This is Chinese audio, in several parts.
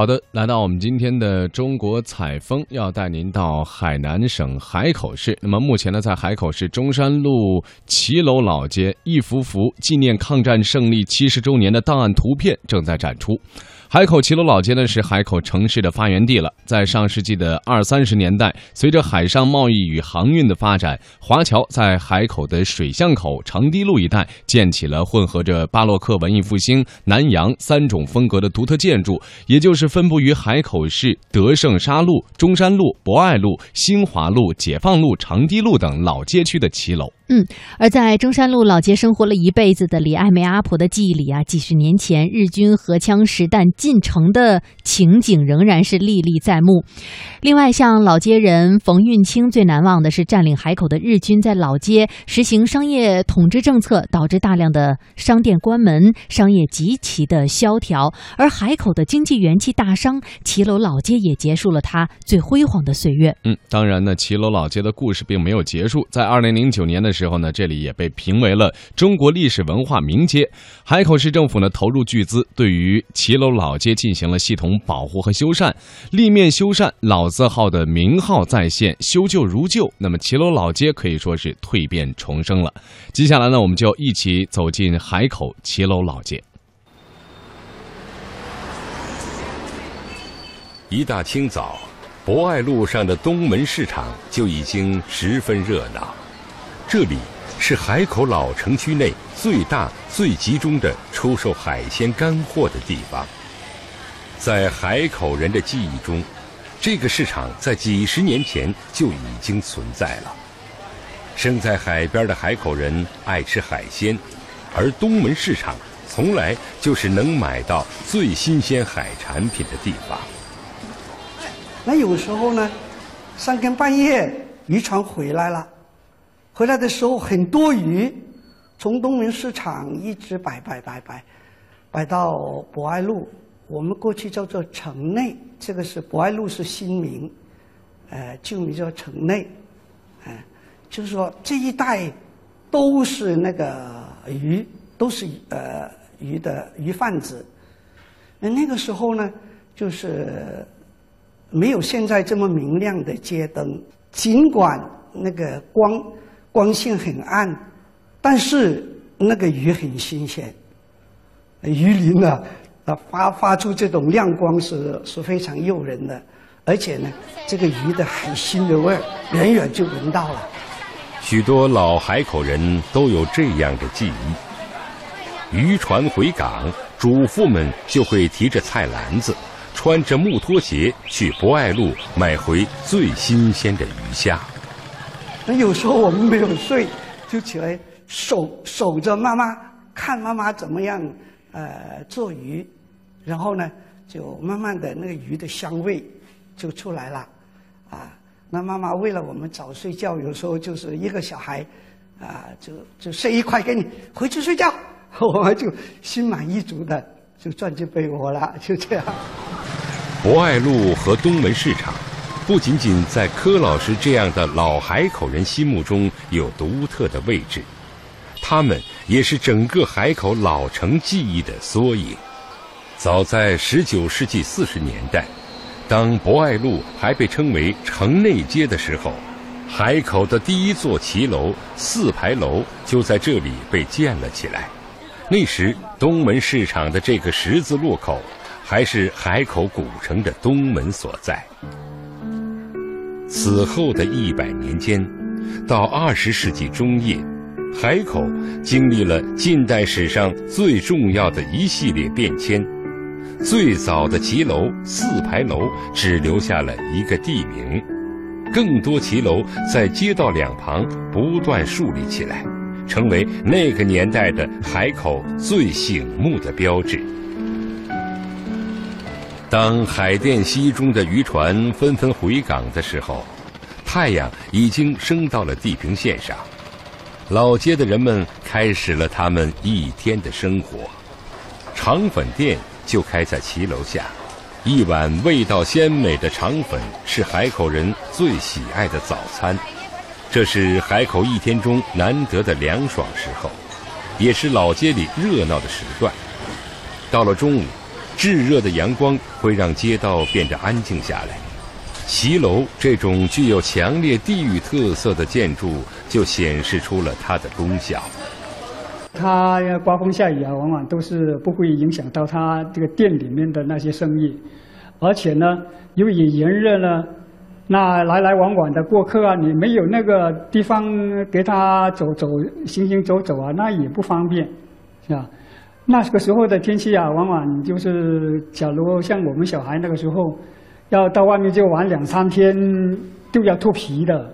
好的，来到我们今天的中国采风，要带您到海南省海口市。那么目前呢，在海口市中山路骑楼老街，一幅幅纪念抗战胜利七十周年的档案图片正在展出。海口骑楼老街呢，是海口城市的发源地了。在上世纪的二三十年代，随着海上贸易与航运的发展，华侨在海口的水巷口、长堤路一带建起了混合着巴洛克、文艺复兴、南洋三种风格的独特建筑，也就是分布于海口市德胜沙路、中山路、博爱路、新华路、解放路、长堤路等老街区的骑楼。嗯，而在中山路老街生活了一辈子的李爱梅阿婆的记忆里啊，几十年前日军荷枪实弹进城的情景仍然是历历在目。另外，像老街人冯运清最难忘的是占领海口的日军在老街实行商业统治政策，导致大量的商店关门，商业极其的萧条。而海口的经济元气大伤骑楼老街也结束了它最辉煌的岁月。嗯，当然呢，骑楼老街的故事并没有结束，在二零零九年的时候呢，这里也被评为了中国历史文化名街。海口市政府呢投入巨资，对于骑楼老街进行了系统保护和修缮，立面修缮，老字号的名号再现，修旧如旧。那么骑楼老街可以说是蜕变重生了。接下来呢，我们就一起走进海口骑楼老街。一大清早，博爱路上的东门市场就已经十分热闹。这里是海口老城区内最大、最集中的出售海鲜干货的地方。在海口人的记忆中，这个市场在几十年前就已经存在了。生在海边的海口人爱吃海鲜，而东门市场从来就是能买到最新鲜海产品的地方。那有时候呢，三更半夜渔船回来了。回来的时候很多鱼，从东门市场一直摆摆摆摆，摆到博爱路。我们过去叫做城内，这个是博爱路是新名，呃，旧名叫城内，哎，就是说这一带都是那个鱼，都是呃鱼的鱼贩子。那那个时候呢，就是没有现在这么明亮的街灯，尽管那个光。光线很暗，但是那个鱼很新鲜，鱼鳞呢，啊发发出这种亮光是是非常诱人的，而且呢，这个鱼的海腥的味儿远远就闻到了。许多老海口人都有这样的记忆：渔船回港，主妇们就会提着菜篮子，穿着木拖鞋去博爱路买回最新鲜的鱼虾。那有时候我们没有睡，就起来守守着妈妈，看妈妈怎么样呃做鱼，然后呢，就慢慢的那个鱼的香味就出来了，啊，那妈妈为了我们早睡觉，有时候就是一个小孩，啊，就就塞一块给你回去睡觉，我们就心满意足的就钻进被窝了，就这样。博爱路和东门市场。不仅仅在柯老师这样的老海口人心目中有独特的位置，他们也是整个海口老城记忆的缩影。早在十九世纪四十年代，当博爱路还被称为城内街的时候，海口的第一座骑楼四牌楼就在这里被建了起来。那时，东门市场的这个十字路口，还是海口古城的东门所在。此后的一百年间，到二十世纪中叶，海口经历了近代史上最重要的一系列变迁。最早的骑楼四牌楼只留下了一个地名，更多骑楼在街道两旁不断树立起来，成为那个年代的海口最醒目的标志。当海淀西中的渔船纷纷回港的时候，太阳已经升到了地平线上。老街的人们开始了他们一天的生活。肠粉店就开在骑楼下，一碗味道鲜美的肠粉是海口人最喜爱的早餐。这是海口一天中难得的凉爽时候，也是老街里热闹的时段。到了中午，炙热的阳光会让街道变得安静下来。骑楼这种具有强烈地域特色的建筑，就显示出了它的功效。它刮风下雨啊，往往都是不会影响到它这个店里面的那些生意。而且呢，由于炎热呢，那来来往往的过客啊，你没有那个地方给他走走、行行走走啊，那也不方便，是吧？那个时候的天气啊，往往就是，假如像我们小孩那个时候，要到外面就玩两三天，都要脱皮的。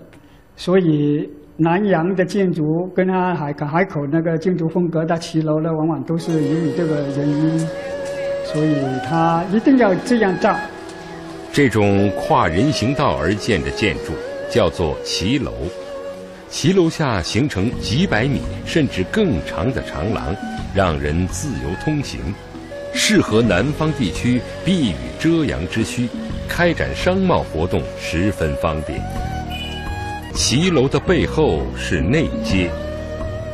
所以南洋的建筑跟它海海口那个建筑风格的骑楼呢，往往都是由于这个原因，所以它一定要这样造。这种跨人行道而建的建筑叫做骑楼，骑楼下形成几百米甚至更长的长廊。让人自由通行，适合南方地区避雨遮阳之需，开展商贸活动十分方便。骑楼的背后是内街，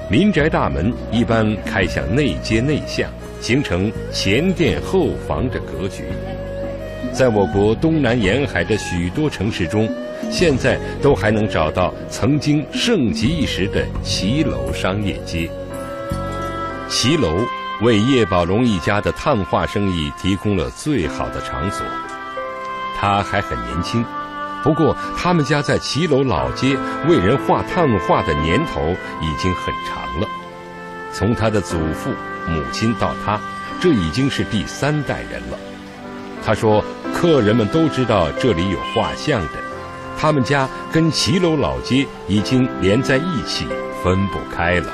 民宅大门一般开向内街内巷，形成前店后房的格局。在我国东南沿海的许多城市中，现在都还能找到曾经盛极一时的骑楼商业街。骑楼为叶宝龙一家的炭画生意提供了最好的场所。他还很年轻，不过他们家在骑楼老街为人画炭画的年头已经很长了。从他的祖父、母亲到他，这已经是第三代人了。他说，客人们都知道这里有画像的，他们家跟骑楼老街已经连在一起，分不开了。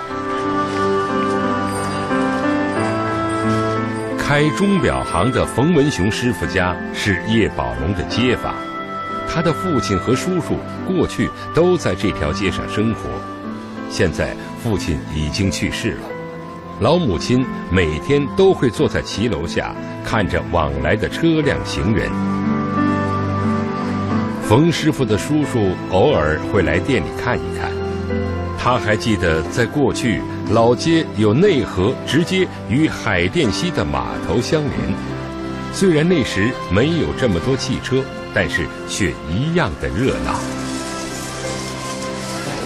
开钟表行的冯文雄师傅家是叶宝龙的街坊，他的父亲和叔叔过去都在这条街上生活，现在父亲已经去世了，老母亲每天都会坐在骑楼下看着往来的车辆行人。冯师傅的叔叔偶尔会来店里看一看，他还记得在过去。老街有内河直接与海淀西的码头相连，虽然那时没有这么多汽车，但是却一样的热闹。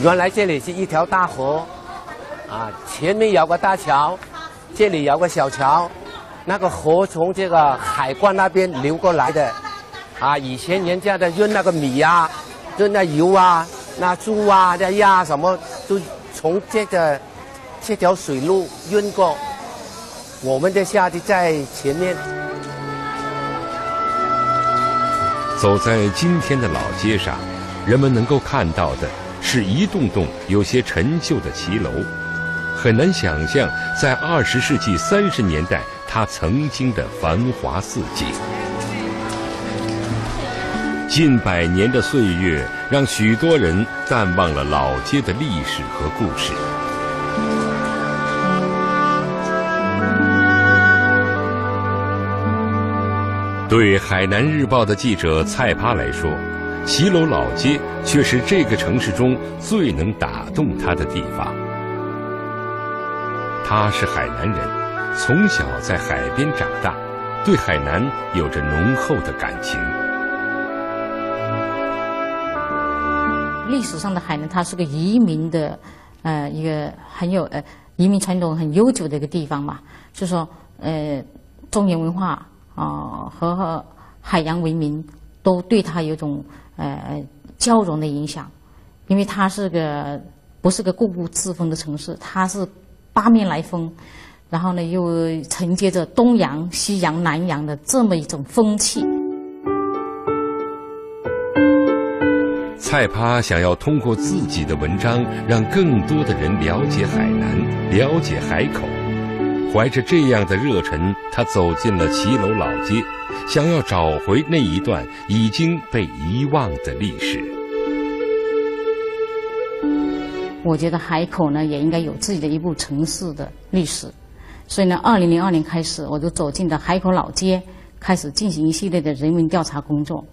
原来这里是一条大河，啊，前面有个大桥，这里有个小桥，那个河从这个海关那边流过来的，啊，以前人家的运那个米啊，运那油啊，那猪啊、那鸭什么，都从这个。这条水路运过，我们的下就在前面。走在今天的老街上，人们能够看到的是一栋栋有些陈旧的骑楼，很难想象在二十世纪三十年代它曾经的繁华似锦。近百年的岁月，让许多人淡忘了老街的历史和故事。对海南日报的记者蔡趴来说，骑楼老街却是这个城市中最能打动他的地方。他是海南人，从小在海边长大，对海南有着浓厚的感情。历史上的海南，它是个移民的，呃，一个很有呃移民传统很悠久的一个地方嘛，就说呃中原文化。啊，和海洋文明都对它有种呃交融的影响，因为它是个不是个固步自封的城市，它是八面来风，然后呢又承接着东洋、西洋、南洋的这么一种风气。蔡趴想要通过自己的文章，让更多的人了解海南，了解海口。怀着这样的热忱，他走进了骑楼老街，想要找回那一段已经被遗忘的历史。我觉得海口呢也应该有自己的一部城市的历史。所以呢，二零零二年开始，我就走进了海口老街，开始进行一系列的人文调查工作。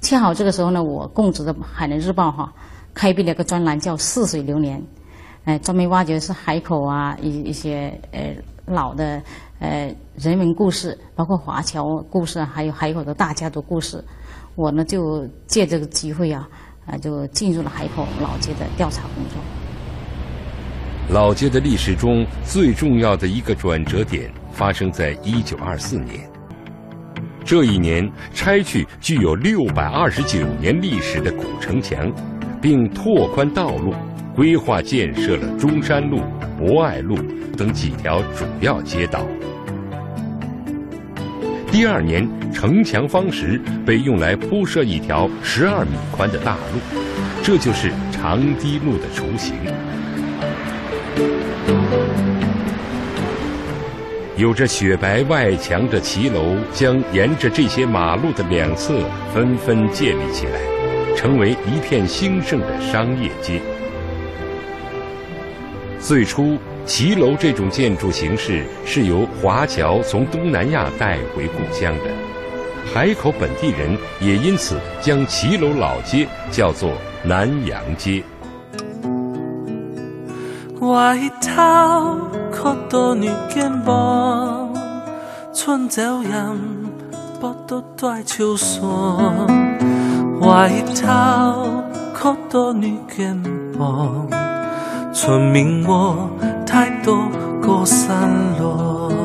恰好这个时候呢，我供职的《海南日报》哈开辟了一个专栏，叫“似水流年”，哎，专门挖掘是海口啊一一些呃老的呃人文故事，包括华侨故事，还有海口的大家族故事。我呢就借这个机会啊，啊就进入了海口老街的调查工作。老街的历史中最重要的一个转折点发生在一九二四年。这一年，拆去具有六百二十九年历史的古城墙，并拓宽道路，规划建设了中山路、博爱路等几条主要街道。第二年，城墙方石被用来铺设一条十二米宽的大路，这就是长堤路的雏形。有着雪白外墙的骑楼将沿着这些马路的两侧纷纷建立起来，成为一片兴盛的商业街。最初，骑楼这种建筑形式是由华侨从东南亚带回故乡的，海口本地人也因此将骑楼老街叫做南洋街。外头可多女肩膀，春朝阳不都在秋霜。外头可多女肩膀，村民我太多过散落。